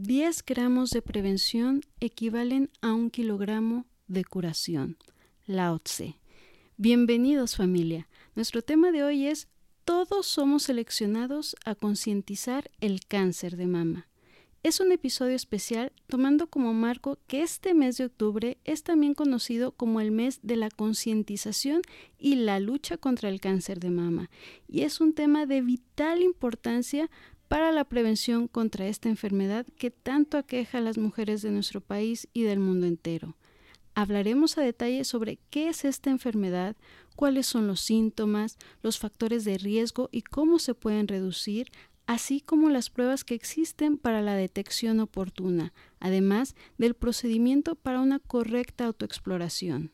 10 gramos de prevención equivalen a un kilogramo de curación. Lao Tse. Bienvenidos familia. Nuestro tema de hoy es Todos somos seleccionados a concientizar el cáncer de mama. Es un episodio especial tomando como marco que este mes de octubre es también conocido como el mes de la concientización y la lucha contra el cáncer de mama, y es un tema de vital importancia para la prevención contra esta enfermedad que tanto aqueja a las mujeres de nuestro país y del mundo entero. Hablaremos a detalle sobre qué es esta enfermedad, cuáles son los síntomas, los factores de riesgo y cómo se pueden reducir, así como las pruebas que existen para la detección oportuna, además del procedimiento para una correcta autoexploración.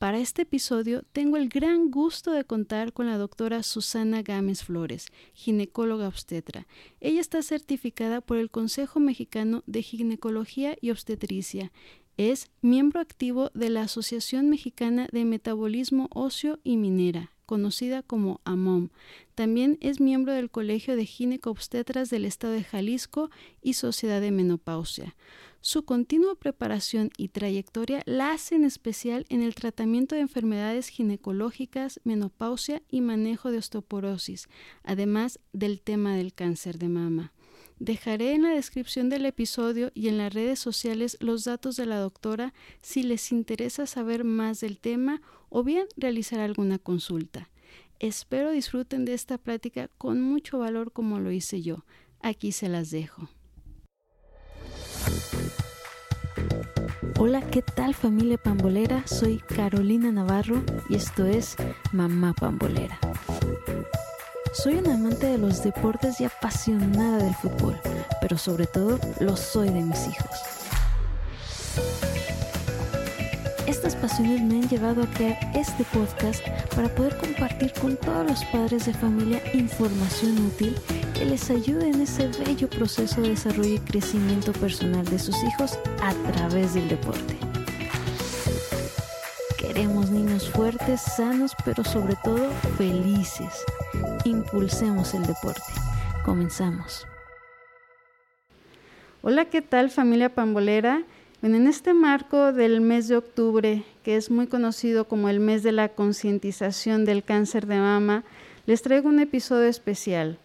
Para este episodio tengo el gran gusto de contar con la doctora Susana Gámez Flores, ginecóloga obstetra. Ella está certificada por el Consejo Mexicano de Ginecología y Obstetricia. Es miembro activo de la Asociación Mexicana de Metabolismo Óseo y Minera, conocida como AMOM. También es miembro del Colegio de Ginecobstetras del Estado de Jalisco y Sociedad de Menopausia. Su continua preparación y trayectoria la hacen especial en el tratamiento de enfermedades ginecológicas, menopausia y manejo de osteoporosis, además del tema del cáncer de mama. Dejaré en la descripción del episodio y en las redes sociales los datos de la doctora si les interesa saber más del tema o bien realizar alguna consulta. Espero disfruten de esta plática con mucho valor como lo hice yo. Aquí se las dejo. Hola, ¿qué tal familia pambolera? Soy Carolina Navarro y esto es Mamá Pambolera. Soy una amante de los deportes y apasionada del fútbol, pero sobre todo lo soy de mis hijos. Estas pasiones me han llevado a crear este podcast para poder compartir con todos los padres de familia información útil que les ayude en ese bello proceso de desarrollo y crecimiento personal de sus hijos a través del deporte. Queremos niños fuertes, sanos, pero sobre todo felices. Impulsemos el deporte. Comenzamos. Hola, ¿qué tal familia pambolera? En este marco del mes de octubre, que es muy conocido como el mes de la concientización del cáncer de mama, les traigo un episodio especial.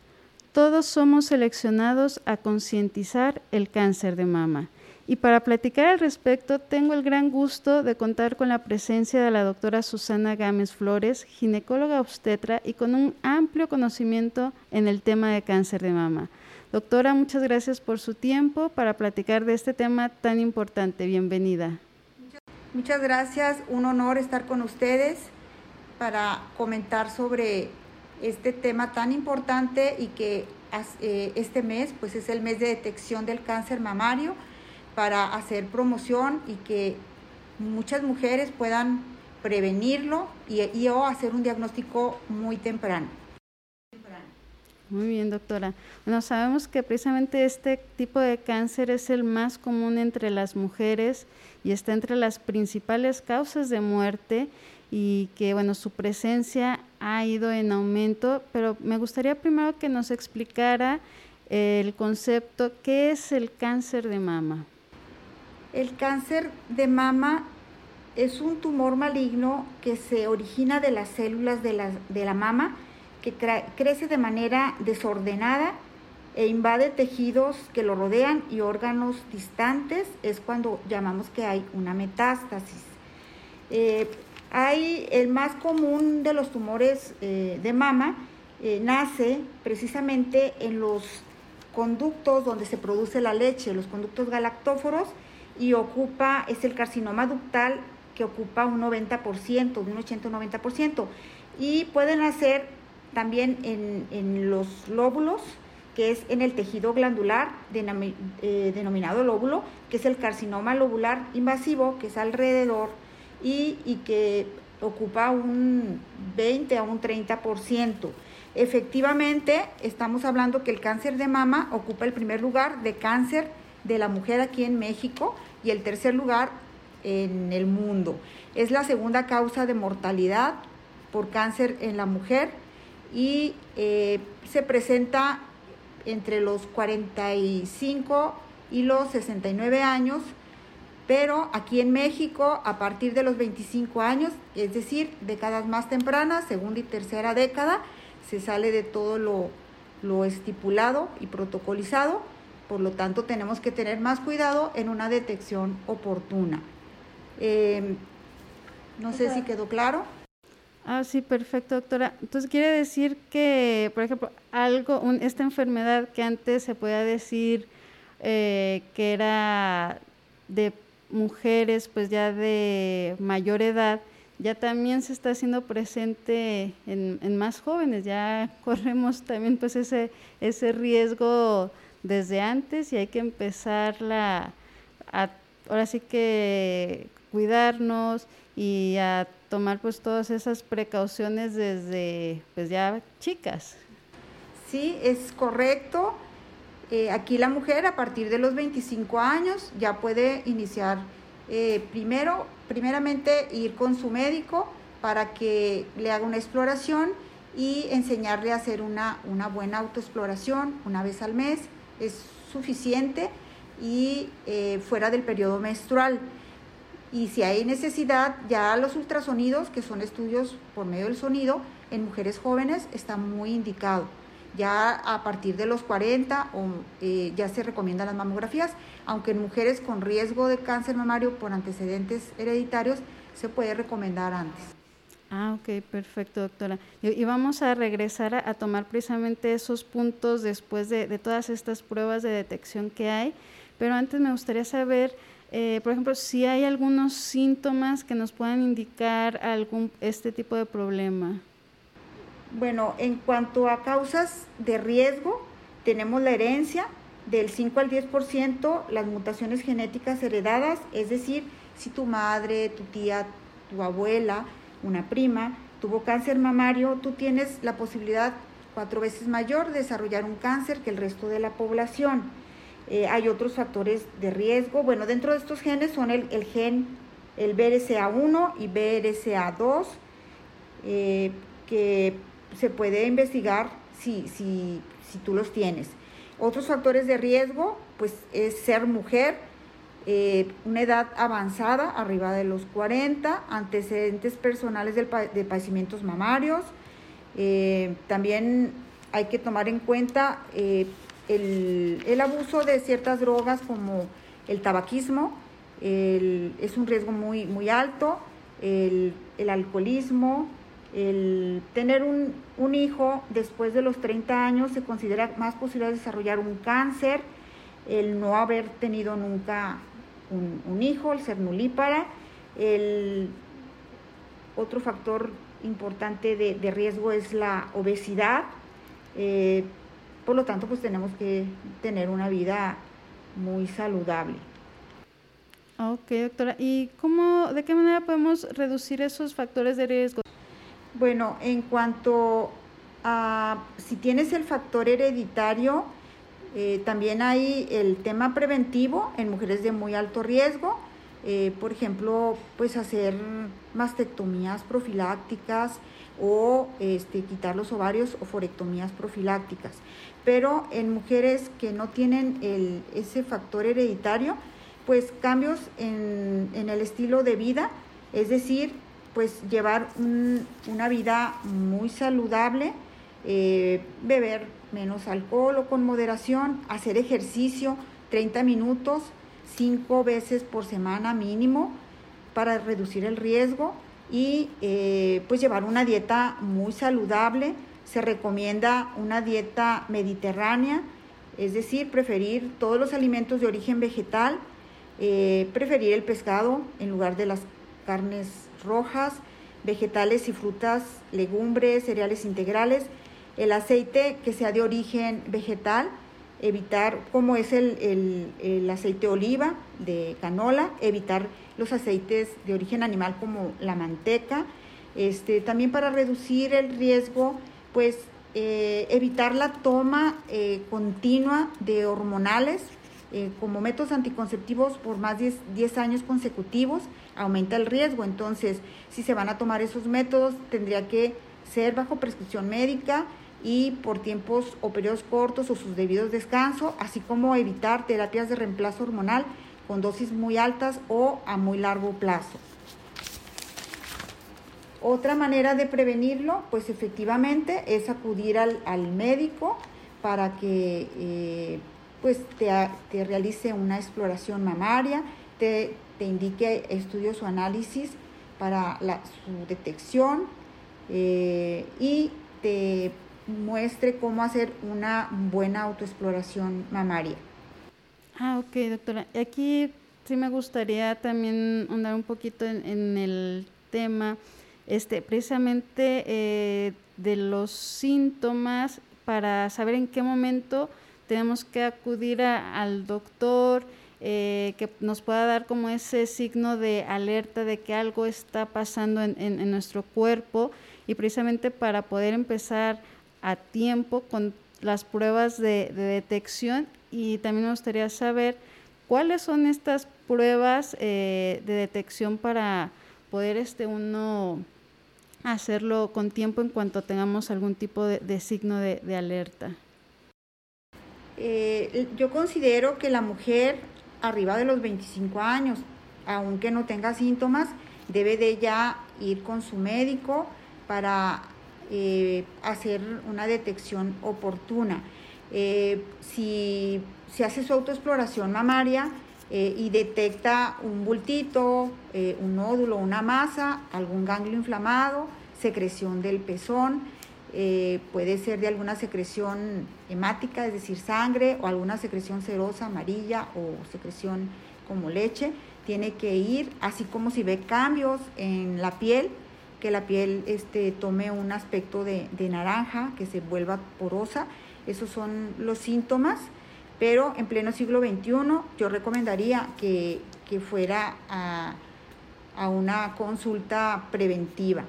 Todos somos seleccionados a concientizar el cáncer de mama. Y para platicar al respecto, tengo el gran gusto de contar con la presencia de la doctora Susana Gámez Flores, ginecóloga obstetra y con un amplio conocimiento en el tema de cáncer de mama. Doctora, muchas gracias por su tiempo para platicar de este tema tan importante. Bienvenida. Muchas gracias, un honor estar con ustedes para comentar sobre este tema tan importante y que eh, este mes pues es el mes de detección del cáncer mamario para hacer promoción y que muchas mujeres puedan prevenirlo y, y o hacer un diagnóstico muy temprano. Muy bien, doctora. Bueno, sabemos que precisamente este tipo de cáncer es el más común entre las mujeres y está entre las principales causas de muerte y que, bueno, su presencia ha ido en aumento, pero me gustaría primero que nos explicara el concepto, ¿qué es el cáncer de mama? El cáncer de mama es un tumor maligno que se origina de las células de la, de la mama que crece de manera desordenada e invade tejidos que lo rodean y órganos distantes, es cuando llamamos que hay una metástasis. Eh, hay el más común de los tumores eh, de mama, eh, nace precisamente en los conductos donde se produce la leche, los conductos galactóforos, y ocupa, es el carcinoma ductal que ocupa un 90%, de un 80-90%, y pueden nacer también en, los lóbulos, que es en el tejido glandular eh, denominado lóbulo, que es el carcinoma lobular invasivo, que es alrededor y, y que ocupa un 20 a un 30%. Efectivamente, estamos hablando que el cáncer de mama ocupa el primer lugar de cáncer de la mujer aquí en México y el tercer lugar en el mundo. Es la segunda causa de mortalidad por cáncer en la mujer y eh, se presenta entre los 45 y los 69 años, pero aquí en México a partir de los 25 años, es decir, décadas más tempranas, segunda y tercera década, se sale de todo lo, lo estipulado y protocolizado, por lo tanto tenemos que tener más cuidado en una detección oportuna. Eh, no sé si quedó claro. Ah, sí, perfecto, doctora. Entonces quiere decir que, por ejemplo, algo, esta enfermedad que antes se podía decir eh, que era de mujeres, pues ya de mayor edad, ya también se está haciendo presente en, más jóvenes. Ya corremos también, pues ese ese riesgo desde antes y hay que empezarla a, ahora sí que cuidarnos y a tomar pues todas esas precauciones desde pues ya chicas. Sí, es correcto. Eh, aquí la mujer a partir de los 25 años ya puede iniciar eh, primero, primeramente ir con su médico para que le haga una exploración y enseñarle a hacer una, una buena autoexploración una vez al mes. Es suficiente y eh, fuera del periodo menstrual. Y si hay necesidad, ya los ultrasonidos, que son estudios por medio del sonido, en mujeres jóvenes está muy indicado. Ya a partir de los 40 o, eh, ya se recomiendan las mamografías, aunque en mujeres con riesgo de cáncer mamario por antecedentes hereditarios se puede recomendar antes. Ah, ok, perfecto, doctora. Y, vamos a regresar a, tomar precisamente esos puntos después de, de todas estas pruebas de detección que hay, pero antes me gustaría saber eh, por ejemplo, si hay algunos síntomas que nos puedan indicar algún este tipo de problema. Bueno, en cuanto a causas de riesgo, tenemos la herencia del 5 al 10%, las mutaciones genéticas heredadas, es decir, si tu madre, tu tía, tu abuela, una prima tuvo cáncer mamario, tú tienes la posibilidad cuatro veces mayor de desarrollar un cáncer que el resto de la población. Eh, hay otros factores de riesgo. Bueno, dentro de estos genes son el, gen, el BRCA1 y BRCA2, eh, que se puede investigar si, si, si, tú los tienes. Otros factores de riesgo, pues es ser mujer, eh, una edad avanzada, arriba de los 40, antecedentes personales del, de padecimientos mamarios. también hay que tomar en cuenta el, abuso de ciertas drogas como el tabaquismo es un riesgo muy, muy alto, el, alcoholismo, el tener un, hijo después de los 30 años se considera más posible desarrollar un cáncer, el no haber tenido nunca un, hijo, el ser nulípara, el otro factor importante de, riesgo es la obesidad. Eh, por lo tanto, pues tenemos que tener una vida muy saludable. Ok, doctora. ¿Y cómo, de qué manera podemos reducir esos factores de riesgo? Bueno, en cuanto a si tienes el factor hereditario, eh, también hay el tema preventivo en mujeres de muy alto riesgo. Eh, por ejemplo, pues hacer mastectomías profilácticas o este, quitar los ovarios o forectomías profilácticas pero en mujeres que no tienen ese factor hereditario, pues cambios en, el estilo de vida, es decir, pues llevar una vida muy saludable, eh, beber menos alcohol o con moderación, hacer ejercicio 30 minutos, 5 veces por semana mínimo para reducir el riesgo y eh, pues llevar una dieta muy saludable, se recomienda una dieta mediterránea, es decir, preferir todos los alimentos de origen vegetal, eh, preferir el pescado en lugar de las carnes rojas, vegetales y frutas, legumbres, cereales integrales, el aceite que sea de origen vegetal, evitar, como es el, el, aceite oliva de canola, evitar los aceites de origen animal como la manteca, este, también para reducir el riesgo pues eh, evitar la toma eh, continua de hormonales eh, como métodos anticonceptivos por más de 10 años consecutivos aumenta el riesgo. Entonces, si se van a tomar esos métodos, tendría que ser bajo prescripción médica y por tiempos o periodos cortos o sus debidos descanso, así como evitar terapias de reemplazo hormonal con dosis muy altas o a muy largo plazo. Otra manera de prevenirlo, pues efectivamente, es acudir al, médico para que eh, pues te, realice una exploración mamaria, te, indique estudios o análisis para su detección eh, y te muestre cómo hacer una buena autoexploración mamaria. Ah, ok, doctora. Aquí sí me gustaría también andar un poquito en, el tema, este, precisamente eh, de los síntomas para saber en qué momento tenemos que acudir al doctor, eh, que nos pueda dar como ese signo de alerta de que algo está pasando en, nuestro cuerpo y precisamente para poder empezar a tiempo con las pruebas de, detección. Y también me gustaría saber cuáles son estas pruebas eh, de detección para poder este uno hacerlo con tiempo en cuanto tengamos algún tipo de, signo de, alerta. Eh, yo considero que la mujer arriba de los 25 años, aunque no tenga síntomas, debe de ya ir con su médico para eh, hacer una detección oportuna. Eh, si se hace su autoexploración mamaria eh, y detecta un bultito, un nódulo, una masa, algún ganglio inflamado, secreción del pezón, puede ser de alguna secreción hemática, es decir, sangre, o alguna secreción serosa, amarilla o secreción como leche, tiene que ir, así como si ve cambios en la piel, que la piel este, tome un aspecto de, naranja, que se vuelva porosa. Esos son los síntomas, pero en pleno siglo XXI yo recomendaría que, fuera a, una consulta preventiva.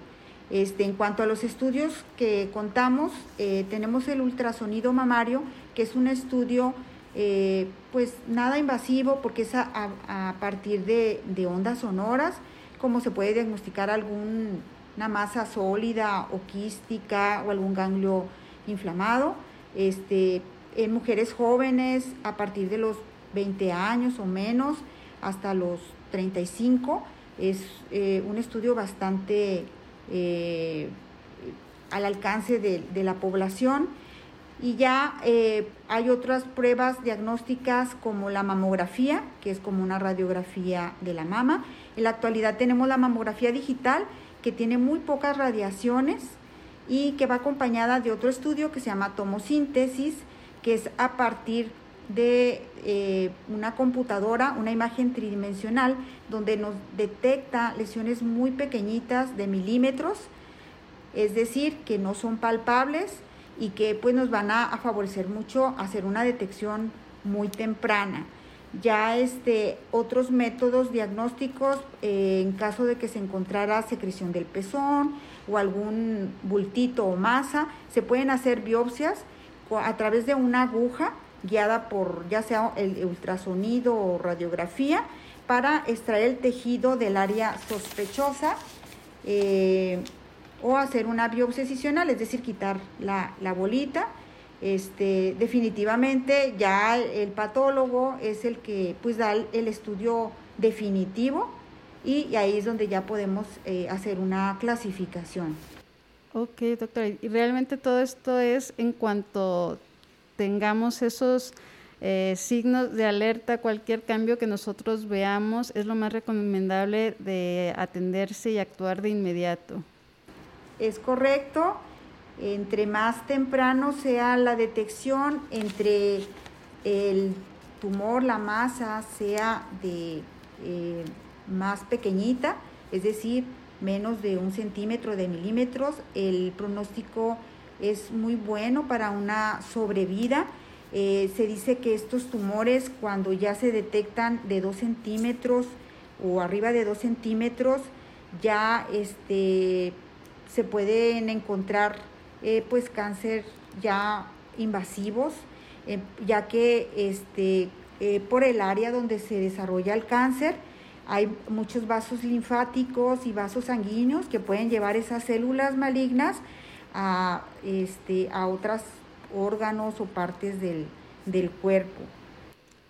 Este, en cuanto a los estudios que contamos, eh, tenemos el ultrasonido mamario, que es un estudio eh, pues nada invasivo porque es a, partir de, de, ondas sonoras, como se puede diagnosticar algún una masa sólida o quística o algún ganglio inflamado. Este, en mujeres jóvenes a partir de los 20 años o menos hasta los 35 es eh, un estudio bastante eh, al alcance de, la población y ya eh, hay otras pruebas diagnósticas como la mamografía, que es como una radiografía de la mama. En la actualidad tenemos la mamografía digital, que tiene muy pocas radiaciones y que va acompañada de otro estudio que se llama tomosíntesis, que es a partir de eh, una computadora, una imagen tridimensional, donde nos detecta lesiones muy pequeñitas de milímetros, es decir, que no son palpables y que pues nos van a, favorecer mucho hacer una detección muy temprana. Ya este, otros métodos diagnósticos eh, en caso de que se encontrara secreción del pezón o algún bultito o masa, se pueden hacer biopsias a través de una aguja guiada por ya sea el ultrasonido o radiografía para extraer el tejido del área sospechosa eh, o hacer una biopsia es decir, quitar la, la bolita este, definitivamente ya el patólogo es el que pues da el estudio definitivo y, ahí es donde ya podemos eh, hacer una clasificación. Ok, doctora, y realmente todo esto es en cuanto tengamos esos eh, signos de alerta, cualquier cambio que nosotros veamos, es lo más recomendable de atenderse y actuar de inmediato. Es correcto entre más temprano sea la detección, entre el tumor, la masa sea de eh, más pequeñita, es decir, menos de un centímetro de milímetros, el pronóstico es muy bueno para una sobrevida. Eh, se dice que estos tumores cuando ya se detectan de 2 centímetros o arriba de 2 centímetros, ya este, se pueden encontrar eh, pues cáncer ya invasivos, eh, ya que este, por el área donde se desarrolla el cáncer hay muchos vasos linfáticos y vasos sanguíneos que pueden llevar esas células malignas a, este, a otros órganos o partes del, del cuerpo.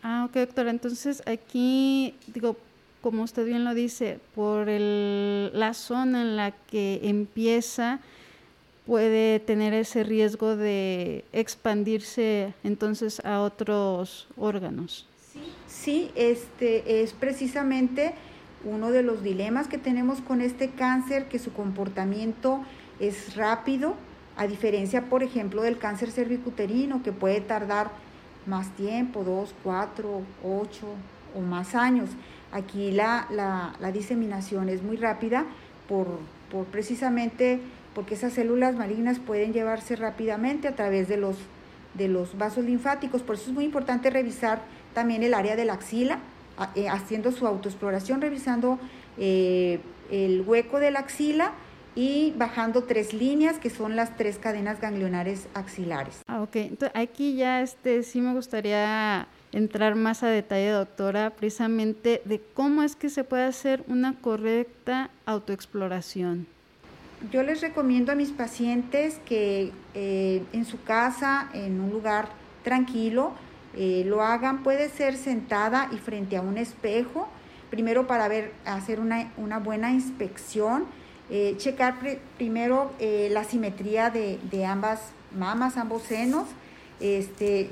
Ah, ok, doctora. Entonces aquí, digo, como usted bien lo dice, por el, la zona en la que empieza puede tener ese riesgo de expandirse entonces a otros órganos. Sí, este es precisamente uno de los dilemas que tenemos con este cáncer, que su comportamiento es rápido, a diferencia, por ejemplo, del cáncer cervicuterino, que puede tardar más tiempo, dos, cuatro, ocho o más años. Aquí la, la, diseminación es muy rápida por, por precisamente porque esas células malignas pueden llevarse rápidamente a través de los, de los vasos linfáticos. Por eso es muy importante revisar también el área de la axila, eh, haciendo su autoexploración, revisando eh, el hueco de la axila y bajando tres líneas que son las tres cadenas ganglionares axilares. Ah, ok. Entonces, aquí ya este, sí me gustaría entrar más a detalle, doctora, precisamente de cómo es que se puede hacer una correcta autoexploración. Yo les recomiendo a mis pacientes que eh, en su casa, en un lugar tranquilo, eh, lo hagan. Puede ser sentada y frente a un espejo, primero para ver, hacer una, una buena inspección eh, checar primero eh, la simetría de, ambas mamas, ambos senos, este,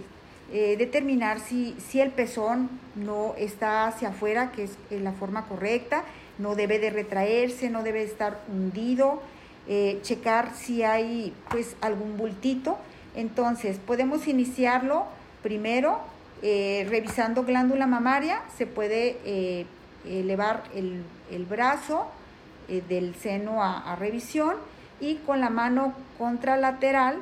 determinar si, si, el pezón no está hacia afuera, que es la forma correcta, no debe de retraerse, no debe estar hundido, checar si hay pues algún bultito. Entonces podemos iniciarlo primero revisando glándula mamaria, se puede elevar el, el brazo, eh, del seno a, revisión y con la mano contralateral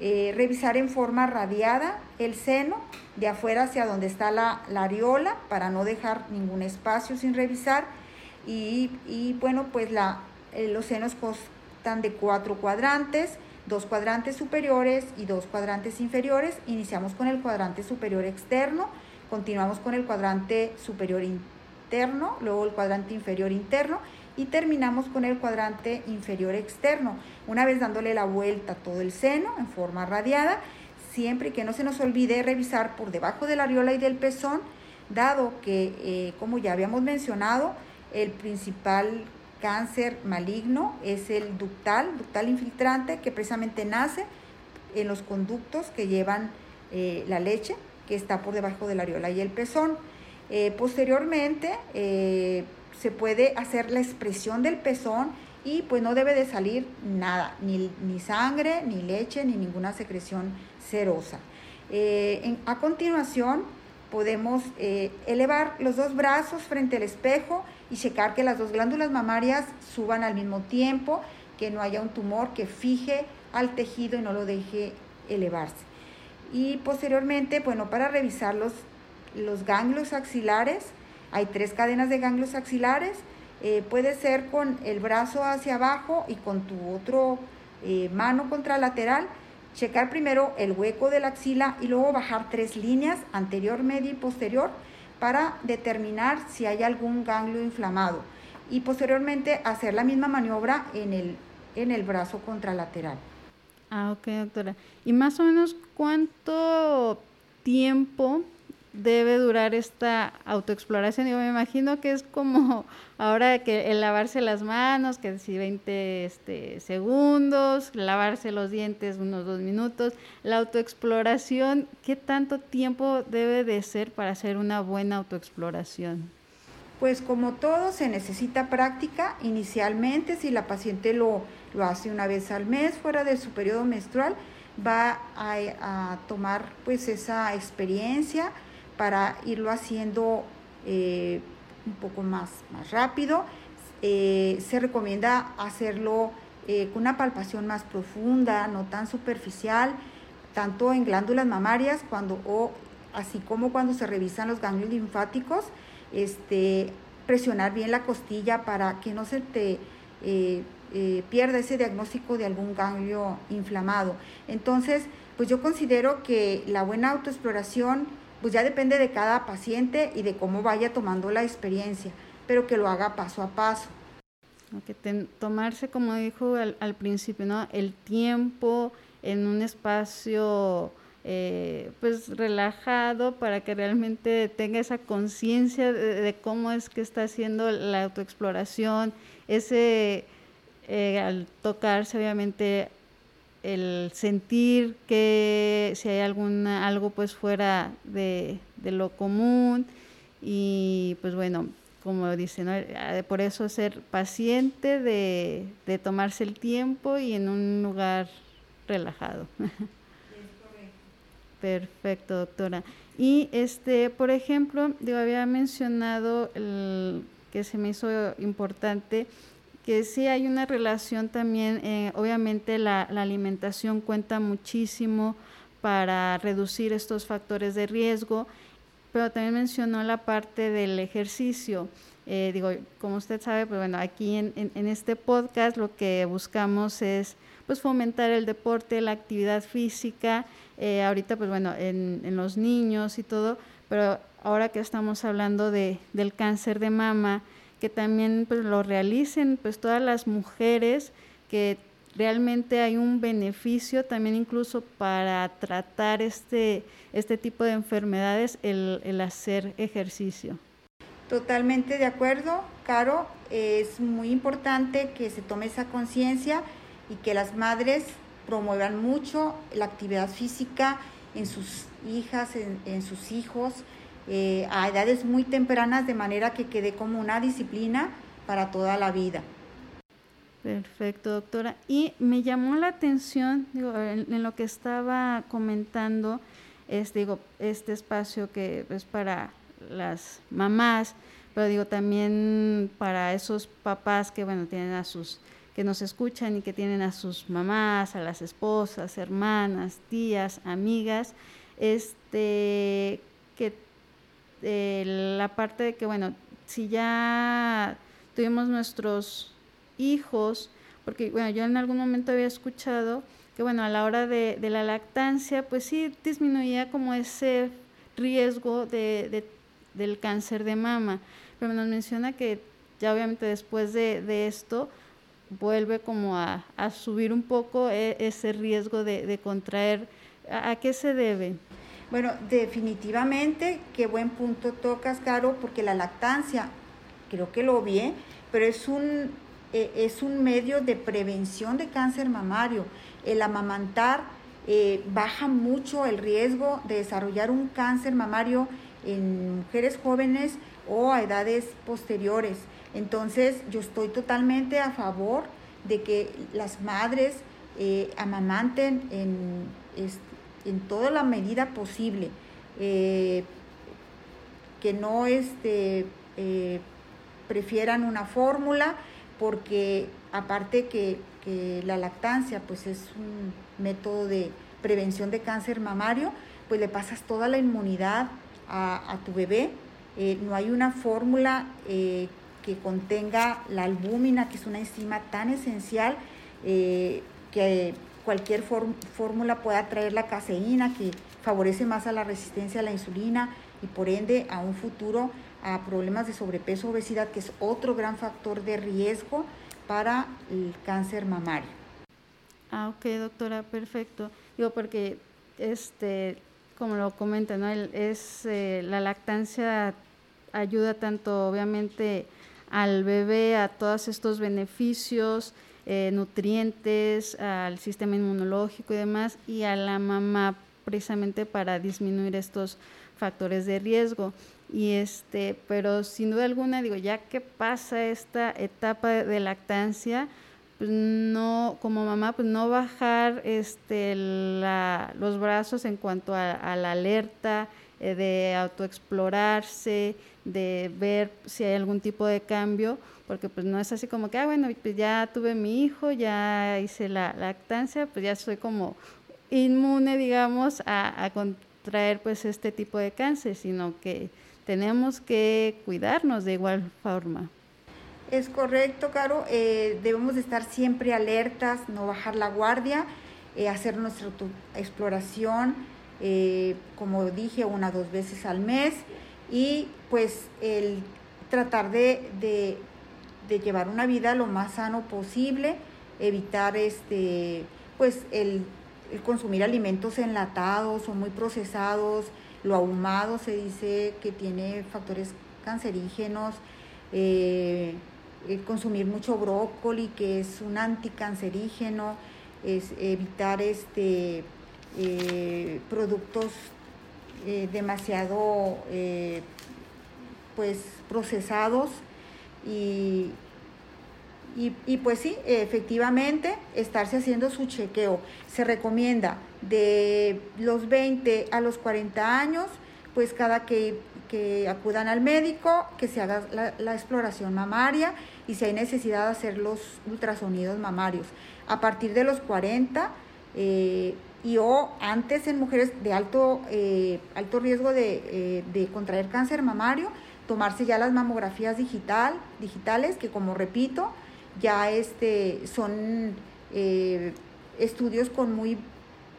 eh, revisar en forma radiada el seno de afuera hacia donde está la, areola para no dejar ningún espacio sin revisar y, bueno pues la, eh, los senos constan de cuatro cuadrantes dos cuadrantes superiores y dos cuadrantes inferiores. Iniciamos con el cuadrante superior externo continuamos con el cuadrante superior interno luego el cuadrante inferior interno y terminamos con el cuadrante inferior externo, una vez dándole la vuelta a todo el seno en forma radiada, siempre que no se nos olvide revisar por debajo de la areola y del pezón, dado que, eh, como ya habíamos mencionado, el principal cáncer maligno es el ductal, ductal infiltrante, que precisamente nace en los conductos que llevan eh, la leche, que está por debajo de la areola y el pezón. Eh, posteriormente, se puede hacer la expresión del pezón y pues no debe de salir nada, ni, ni sangre, ni leche, ni ninguna secreción serosa. Eh, a continuación podemos eh, elevar los dos brazos frente al espejo y checar que las dos glándulas mamarias suban al mismo tiempo, que no haya un tumor que fije al tejido y no lo deje elevarse. Y posteriormente, bueno, para revisar los, los ganglios axilares, hay tres cadenas de ganglios axilares. Eh, puede ser con el brazo hacia abajo y con tu otro eh, mano contralateral. Checar primero el hueco de la axila y luego bajar tres líneas, anterior, media y posterior, para determinar si hay algún ganglio inflamado. Y posteriormente hacer la misma maniobra en el, en el brazo contralateral. Ah, ok, doctora. ¿Y más o menos cuánto tiempo debe durar esta autoexploración? Yo me imagino que es como ahora que el lavarse las manos, que si 20 este, segundos, lavarse los dientes unos dos minutos. La autoexploración, ¿qué tanto tiempo debe de ser para hacer una buena autoexploración? Pues como todo se necesita práctica inicialmente, si la paciente lo, lo hace una vez al mes fuera de su periodo menstrual, va a, a tomar pues esa experiencia, para irlo haciendo eh, un poco más, más rápido. Eh, se recomienda hacerlo eh, con una palpación más profunda, no tan superficial, tanto en glándulas mamarias cuando, o así como cuando se revisan los ganglios linfáticos, este, presionar bien la costilla para que no se te pierda ese diagnóstico de algún ganglio inflamado. Entonces, pues yo considero que la buena autoexploración pues ya depende de cada paciente y de cómo vaya tomando la experiencia, pero que lo haga paso a paso. que tomarse, como dijo al, principio, ¿no? el tiempo en un espacio eh, pues relajado para que realmente tenga esa conciencia de, cómo es que está haciendo la autoexploración, ese eh, al tocarse obviamente el sentir que si hay alguna algo pues fuera de, de lo común y pues bueno como dicen, eh, por eso ser paciente de, de tomarse el tiempo y en un lugar relajado. Perfecto, doctora. Y este, por ejemplo, yo había mencionado el, que se me hizo importante que sí hay una relación también, eh, obviamente la, la, alimentación cuenta muchísimo para reducir estos factores de riesgo, pero también mencionó la parte del ejercicio. Eh, digo, como usted sabe, pues bueno, aquí en, en, este podcast lo que buscamos es pues fomentar el deporte, la actividad física, eh, ahorita pues bueno, en, en, los niños y todo, pero ahora que estamos hablando de, del cáncer de mama, que también pues lo realicen pues todas las mujeres que realmente hay un beneficio también incluso para tratar este, este tipo de enfermedades el, el hacer ejercicio. Totalmente de acuerdo, Caro, es muy importante que se tome esa conciencia y que las madres promuevan mucho la actividad física en sus hijas, en, en sus hijos, eh, a edades muy tempranas de manera que quede como una disciplina para toda la vida. Perfecto, doctora. Y me llamó la atención, digo, en, lo que estaba comentando, es, digo, este espacio que es para las mamás, pero digo también para esos papás que, bueno, tienen a sus, que nos escuchan y que tienen a sus mamás, a las esposas, hermanas, tías, amigas, este, que la parte de que, bueno, si ya tuvimos nuestros hijos, porque, bueno, yo en algún momento había escuchado que, bueno, a la hora de, la lactancia, pues sí disminuía como ese riesgo de, del cáncer de mama. Pero nos menciona que ya obviamente después de, esto vuelve como a, subir un poco e, ese riesgo de, contraer. ¿A qué se debe? Bueno, definitivamente, qué buen punto tocas, Caro, porque la lactancia, creo que lo vi, pero es un, eh, es un medio de prevención de cáncer mamario. El amamantar eh, baja mucho el riesgo de desarrollar un cáncer mamario en mujeres jóvenes o a edades posteriores. Entonces, yo estoy totalmente a favor de que las madres eh, amamanten en, en toda la medida posible, eh, que no este, eh, prefieran una fórmula, porque aparte que, la lactancia pues es un método de prevención de cáncer mamario, pues le pasas toda la inmunidad a, tu bebé. Eh, no hay una fórmula que contenga la albúmina, que es una enzima tan esencial que cualquier fórmula pueda traer la caseína que favorece más a la resistencia a la insulina y por ende a un futuro a problemas de sobrepeso, obesidad, que es otro gran factor de riesgo para el cáncer mamario. Ah, ok, doctora, perfecto. Digo, porque este, como lo comenta, ¿no? es eh, la lactancia ayuda tanto obviamente al bebé a todos estos beneficios eh, nutrientes, al sistema inmunológico y demás, y a la mamá precisamente para disminuir estos factores de riesgo. Y este, pero sin duda alguna, digo, ya que pasa esta etapa de lactancia, pues no, como mamá, pues no bajar este, la, los brazos en cuanto a, la alerta, eh, de autoexplorarse, de ver si hay algún tipo de cambio, porque pues no es así como que, ah, bueno, pues ya tuve mi hijo, ya hice la lactancia, pues ya soy como inmune, digamos, a, contraer pues este tipo de cáncer, sino que tenemos que cuidarnos de igual forma. Es correcto, Caro. Eh, debemos de estar siempre alertas, no bajar la guardia, eh, hacer nuestra exploración, eh, como dije, una o dos veces al mes y pues el tratar de llevar una vida lo más sano posible, evitar este, pues el, consumir alimentos enlatados o muy procesados, lo ahumado se dice que tiene factores cancerígenos, eh, consumir mucho brócoli que es un anticancerígeno, es evitar este eh, productos eh, demasiado pues procesados y, y, pues sí, efectivamente, estarse haciendo su chequeo. Se recomienda de los 20 a los 40 años, pues cada que, que acudan al médico, que se haga la, exploración mamaria y si hay necesidad de hacer los ultrasonidos mamarios. A partir de los 40 eh, y o antes en mujeres de alto, eh, alto riesgo eh, de contraer cáncer mamario, tomarse ya las mamografías digital, digitales, que como repito, ya este, son eh, estudios con muy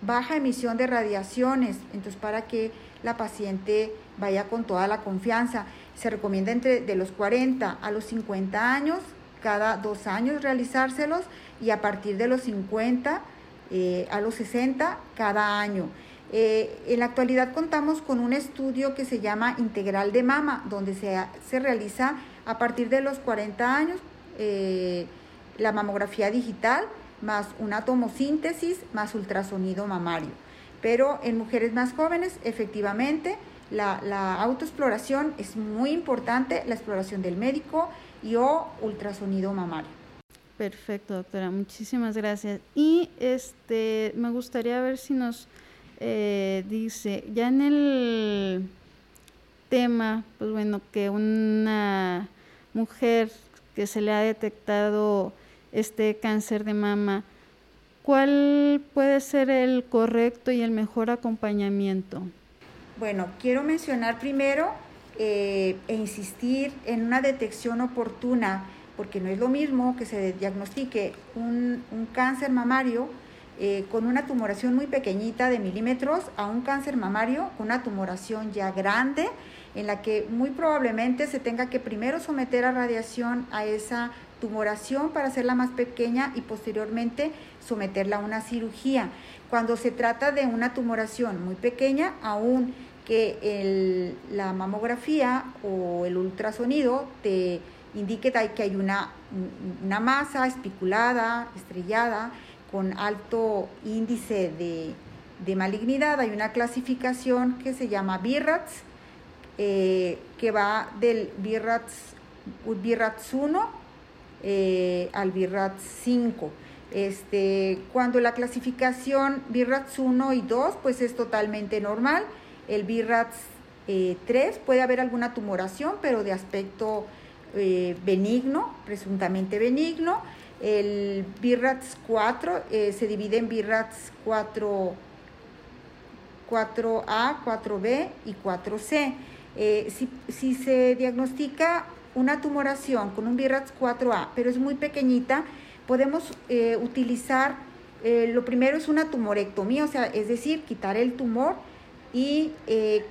baja emisión de radiaciones, entonces para que la paciente vaya con toda la confianza. Se recomienda entre de los 40 a los 50 años, cada dos años realizárselos y a partir de los 50 eh, a los 60 cada año. Eh, en la actualidad contamos con un estudio que se llama Integral de Mama, donde se, se realiza a partir de los 40 años eh, la mamografía digital, más una tomosíntesis, más ultrasonido mamario. Pero en mujeres más jóvenes, efectivamente, la, la autoexploración es muy importante, la exploración del médico y o ultrasonido mamario. Perfecto, doctora, muchísimas gracias. Y este, me gustaría ver si nos eh, dice, ya en el tema, pues bueno, que una mujer que se le ha detectado este cáncer de mama, ¿cuál puede ser el correcto y el mejor acompañamiento? Bueno, quiero mencionar primero eh, e insistir en una detección oportuna, porque no es lo mismo que se diagnostique un, un cáncer mamario eh, con una tumoración muy pequeñita de milímetros a un cáncer mamario con una tumoración ya grande en la que muy probablemente se tenga que primero someter a radiación a esa tumoración para hacerla más pequeña y posteriormente someterla a una cirugía. Cuando se trata de una tumoración muy pequeña, aún que la mamografía o el ultrasonido te indique que hay una, una masa espiculada, estrellada, con alto índice de, malignidad. Hay una clasificación que se llama BIRATS, eh, que va del BIRATS, BIRATS 1 eh, al BIRATS 5. Este, cuando la clasificación BIRATS 1 y 2, pues es totalmente normal. El BIRATS 3 eh, puede haber alguna tumoración, pero de aspecto benigno, presuntamente benigno. El BIRATS 4 eh, se divide en BIRATS 4, 4A, 4B y 4C. Eh, si, se diagnostica una tumoración con un BIRATS 4A, pero es muy pequeñita, podemos eh, utilizar, lo primero es una tumorectomía, o sea, es decir, quitar el tumor y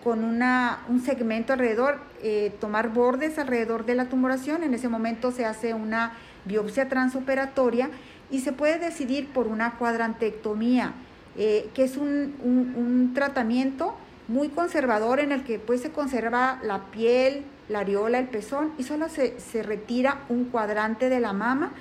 con una, un segmento alrededor, tomar bordes alrededor de la tumoración, en ese momento se hace una biopsia transoperatoria y se puede decidir por una cuadrantectomía, eh, que es un, tratamiento muy conservador en el que pues se conserva la piel, la areola, el pezón y solo se, retira un cuadrante de la mama.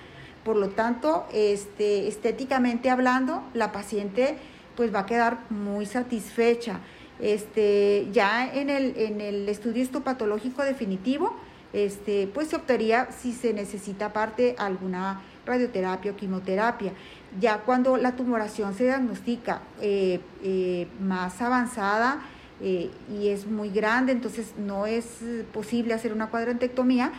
Por lo tanto, este, estéticamente hablando, la paciente pues va a quedar muy satisfecha. Este, ya en el, en el estudio histopatológico definitivo, este, pues se optaría si se necesita aparte alguna radioterapia o quimioterapia. Ya cuando la tumoración se diagnostica eh, eh, más avanzada eh, y es muy grande, entonces no es posible hacer una cuadrantectomía,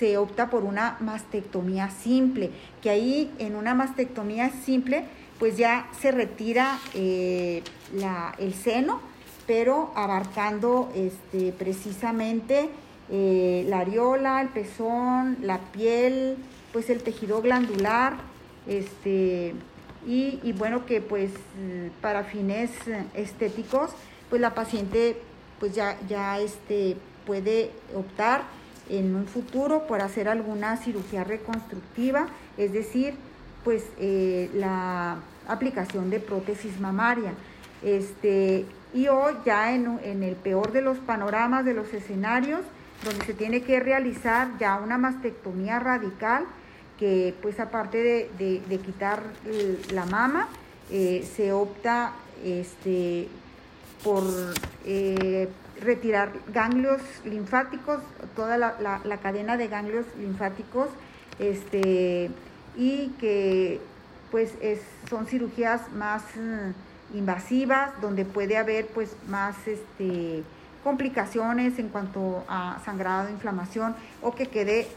se opta por una mastectomía simple, que ahí en una mastectomía simple pues ya se retira el seno, pero abarcando este, precisamente eh, la areola, el pezón, la piel, pues el tejido glandular, este, y, bueno, que pues para fines estéticos, pues la paciente pues ya, ya este, puede optar en un futuro por hacer alguna cirugía reconstructiva, es decir, pues eh, la aplicación de prótesis mamaria. Este, y hoy ya en, el peor de los panoramas, de los escenarios, donde se tiene que realizar ya una mastectomía radical, que pues aparte de, quitar la mama, eh, se opta este, por eh, retirar ganglios linfáticos, toda la, cadena de ganglios linfáticos, este, y que pues son cirugías más mm, invasivas, donde puede haber pues más este, complicaciones en cuanto a sangrado, inflamación o que quede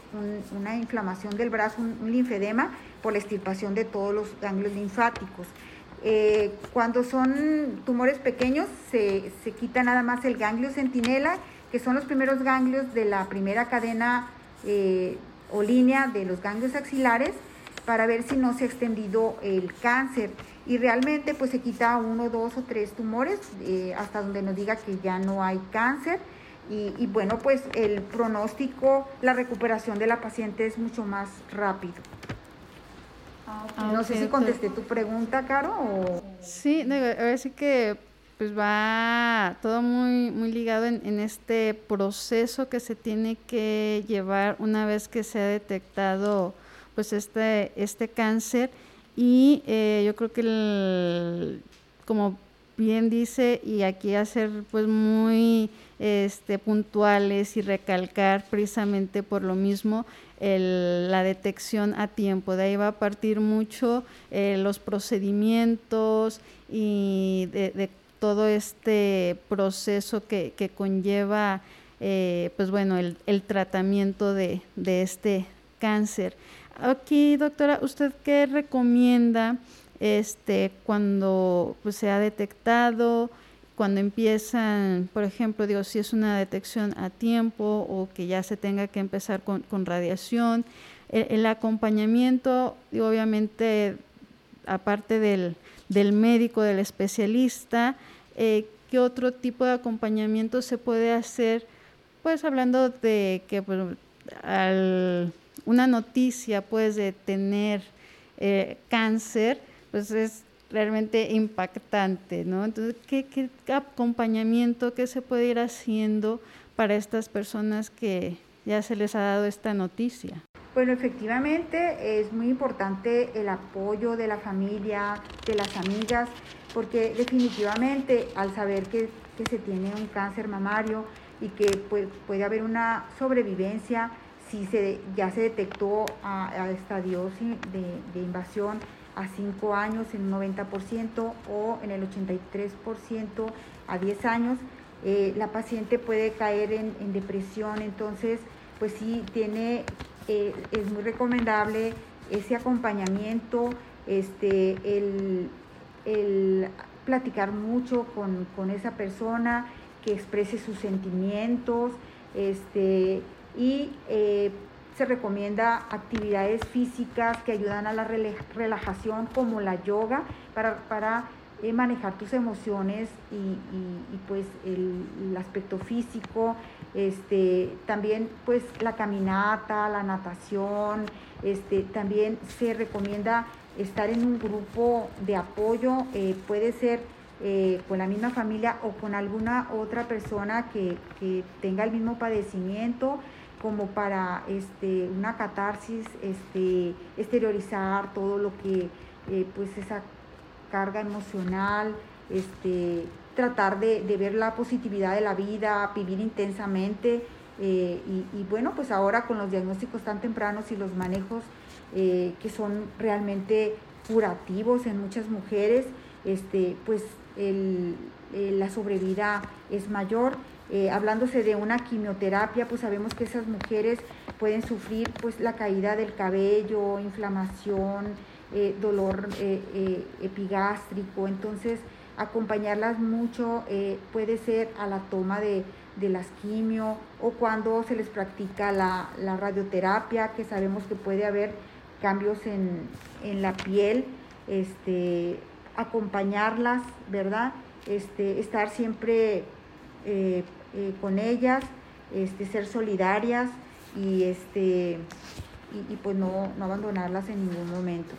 una inflamación del brazo, un, linfedema por la extirpación de todos los ganglios linfáticos. Eh, cuando son tumores pequeños se, se, quita nada más el ganglio centinela, que son los primeros ganglios de la primera cadena eh, o línea de los ganglios axilares para ver si no se ha extendido el cáncer y realmente pues se quita uno, dos o tres tumores eh, hasta donde nos diga que ya no hay cáncer y, bueno pues el pronóstico, la recuperación de la paciente es mucho más rápido. Ah, no sé si contesté tu pregunta, Caro. O... Sí, a ver si que pues va todo muy, muy ligado en, en, este proceso que se tiene que llevar una vez que se ha detectado pues este, este cáncer y eh, yo creo que como bien dice y aquí hacer pues muy este, puntuales y recalcar precisamente por lo mismo la detección a tiempo. De ahí va a partir mucho eh, los procedimientos y de, todo este proceso que, conlleva eh, pues bueno el, el tratamiento de, de este cáncer. Aquí, doctora, ¿usted qué recomienda este, cuando pues, se ha detectado, cuando empiezan, por ejemplo, digo, si es una detección a tiempo o que ya se tenga que empezar con, radiación? El, acompañamiento, obviamente, aparte del, médico, del especialista, eh, ¿qué otro tipo de acompañamiento se puede hacer? Pues hablando de que pues, al una noticia pues de tener eh, cáncer, pues es realmente impactante, ¿no? Entonces, ¿qué, ¿qué, acompañamiento, qué se puede ir haciendo para estas personas que ya se les ha dado esta noticia? Bueno, efectivamente es muy importante el apoyo de la familia, de las amigas, porque definitivamente al saber que, que se tiene un cáncer mamario y que puede, puede haber una sobrevivencia, si se, ya se detectó a, estadios de, invasión a 5 años en un 90% o en el 83% a 10 años, eh, la paciente puede caer en, depresión, entonces pues sí tiene, eh, es muy recomendable ese acompañamiento, este, el, platicar mucho con, con, esa persona, que exprese sus sentimientos, este, y eh, se recomienda actividades físicas que ayudan a la relajación como la yoga para, eh, manejar tus emociones y, pues el, aspecto físico, este, también pues la caminata, la natación, este, también se recomienda estar en un grupo de apoyo, eh, puede ser con la misma familia o con alguna otra persona que, que tenga el mismo padecimiento como para este, una catarsis, este, exteriorizar todo lo que, eh, pues esa carga emocional, este, tratar de, ver la positividad de la vida, vivir intensamente. Eh, y, bueno, pues ahora con los diagnósticos tan tempranos y los manejos eh, que son realmente curativos en muchas mujeres, este, pues la sobrevida es mayor eh, hablándose de una quimioterapia, pues sabemos que esas mujeres pueden sufrir pues la caída del cabello, inflamación, eh, dolor eh, epigástrico, entonces acompañarlas mucho puede ser a la toma de, las quimio o cuando se les practica la, radioterapia, que sabemos que puede haber cambios en, la piel, este, acompañarlas, ¿verdad? Este, estar siempre eh, eh, con ellas, este, ser solidarias y este y, pues no, no abandonarlas en ningún momento.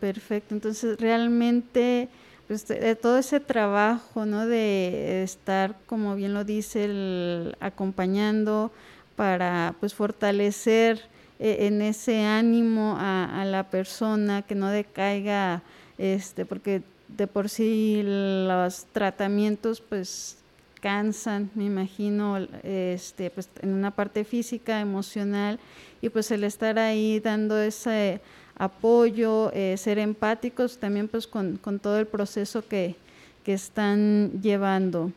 Perfecto, entonces realmente pues, de todo ese trabajo, ¿no? De estar, como bien lo dice, el, acompañando para pues fortalecer eh, en ese ánimo a, la persona, que no decaiga, este, porque de por sí los tratamientos pues cansan, me imagino, este, pues en una parte física, emocional, y pues el estar ahí dando ese apoyo, eh, ser empáticos también pues con, todo el proceso que, están llevando.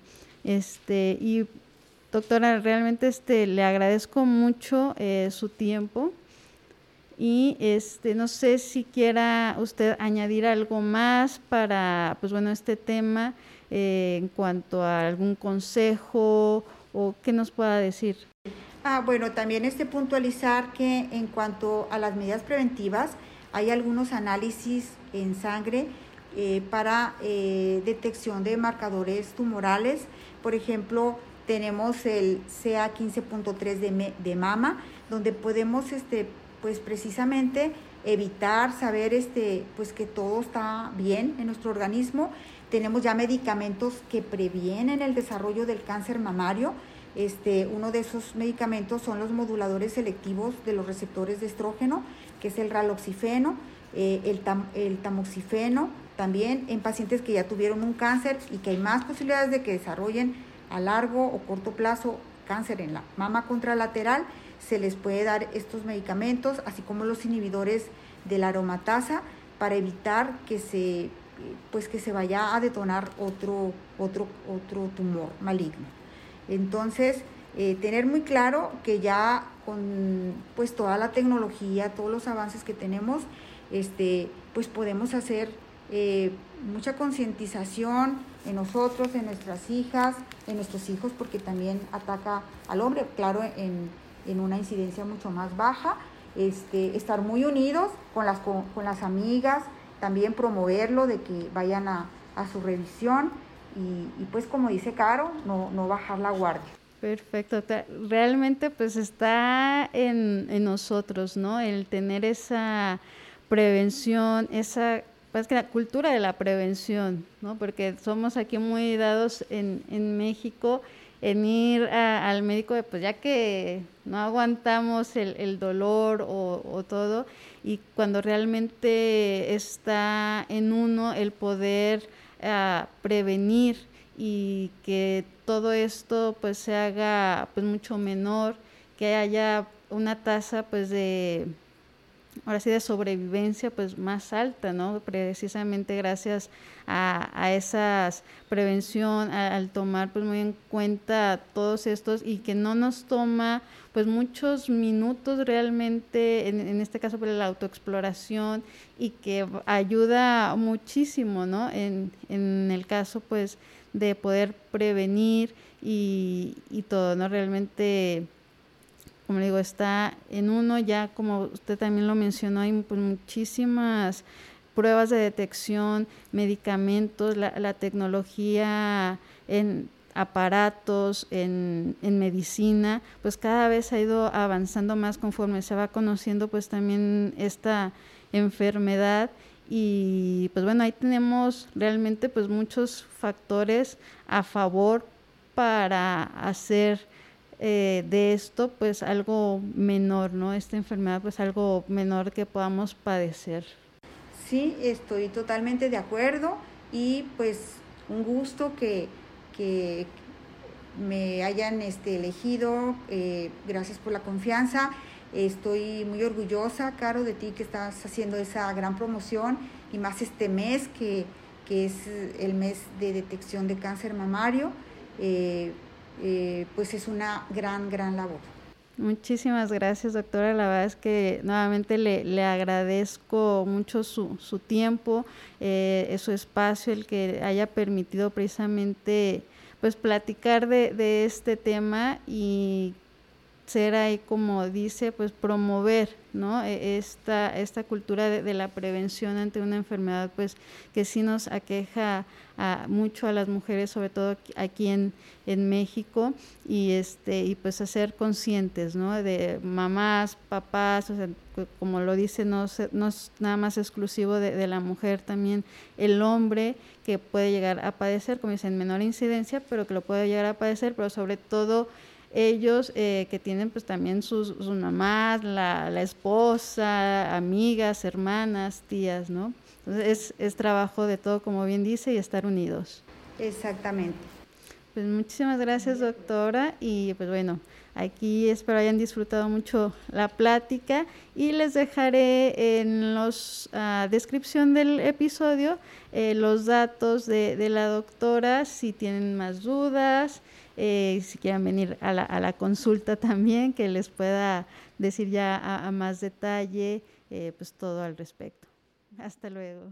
Este, y doctora, realmente este, le agradezco mucho eh, su tiempo y este, no sé si quiera usted añadir algo más para pues bueno, este tema eh, en cuanto a algún consejo o qué nos pueda decir. Ah, bueno, también este puntualizar que en cuanto a las medidas preventivas, hay algunos análisis en sangre eh, para eh, detección de marcadores tumorales. Por ejemplo, tenemos el CA15.3 de, de, mama, donde podemos este, pues precisamente evitar, saber este, pues que todo está bien en nuestro organismo. Tenemos ya medicamentos que previenen el desarrollo del cáncer mamario. Este, uno de esos medicamentos son los moduladores selectivos de los receptores de estrógeno, que es el raloxifeno, eh, el, el tamoxifeno, también en pacientes que ya tuvieron un cáncer y que hay más posibilidades de que desarrollen a largo o corto plazo cáncer en la mama contralateral, se les puede dar estos medicamentos, así como los inhibidores de la aromatasa, para evitar que se, pues que se vaya a detonar otro, otro, otro tumor maligno. Entonces, eh, tener muy claro que ya con pues toda la tecnología, todos los avances que tenemos, este, pues podemos hacer eh, mucha concientización en nosotros, en nuestras hijas, en nuestros hijos, porque también ataca al hombre, claro, en, una incidencia mucho más baja. Este, estar muy unidos con las, con, las amigas, también promoverlo de que vayan a, su revisión y, pues como dice Caro, no, no bajar la guardia. Perfecto. Realmente pues está en, en, nosotros, ¿no? El tener esa prevención, esa, pues que la cultura de la prevención, ¿no? Porque somos aquí muy dados en, en México en ir al médico, pues ya que no aguantamos el, el dolor o, todo, y cuando realmente está en uno el poder uh, prevenir y que todo esto pues se haga pues mucho menor, que haya una tasa pues de ahora sí de sobrevivencia pues más alta, ¿no? Precisamente gracias a, a esa prevención, al tomar pues muy en cuenta todos estos y que no nos toma pues muchos minutos realmente, en, en este caso por pues, la autoexploración y que ayuda muchísimo, ¿no? En, en el caso pues de poder prevenir y, y todo, ¿no? Realmente como le digo, está en uno ya, como usted también lo mencionó, hay pues, muchísimas pruebas de detección, medicamentos, la, tecnología en aparatos, en, en, medicina, pues cada vez ha ido avanzando más conforme se va conociendo pues también esta enfermedad. Y pues bueno, ahí tenemos realmente pues muchos factores a favor para hacer eh, de esto pues algo menor, ¿no? Esta enfermedad pues algo menor que podamos padecer. Sí, estoy totalmente de acuerdo y pues un gusto que, que me hayan este, elegido, eh, gracias por la confianza. Estoy muy orgullosa, Caro, de ti que estás haciendo esa gran promoción y más este mes que, que es el mes de detección de cáncer mamario. Eh, eh, pues es una gran, gran labor. Muchísimas gracias, doctora. La verdad es que nuevamente le, le agradezco mucho su, su tiempo, eh, su espacio, el que haya permitido precisamente pues platicar de, de este tema y ser ahí, como dice, pues promover ¿no? E, esta, esta cultura de, la prevención ante una enfermedad pues que sí nos aqueja a, mucho a las mujeres, sobre todo aquí en, en México, y este, y pues hacer conscientes, ¿no? De mamás, papás, o sea, como lo dice, no, no es nada más exclusivo de, de, la mujer, también el hombre que puede llegar a padecer, como dicen, menor incidencia, pero que lo puede llegar a padecer, pero sobre todo ellos eh, que tienen pues también sus, mamás, la, la, esposa, amigas, hermanas, tías, ¿no? Entonces es, es trabajo de todo, como bien dice, y estar unidos. Exactamente. Pues muchísimas gracias, doctora, y pues bueno, aquí espero hayan disfrutado mucho la plática y les dejaré en la descripción del episodio eh, los datos de, de la doctora si tienen más dudas eh, si quieren venir a la, a la, consulta también, que les pueda decir ya a, más detalle eh, pues todo al respecto. Hasta luego.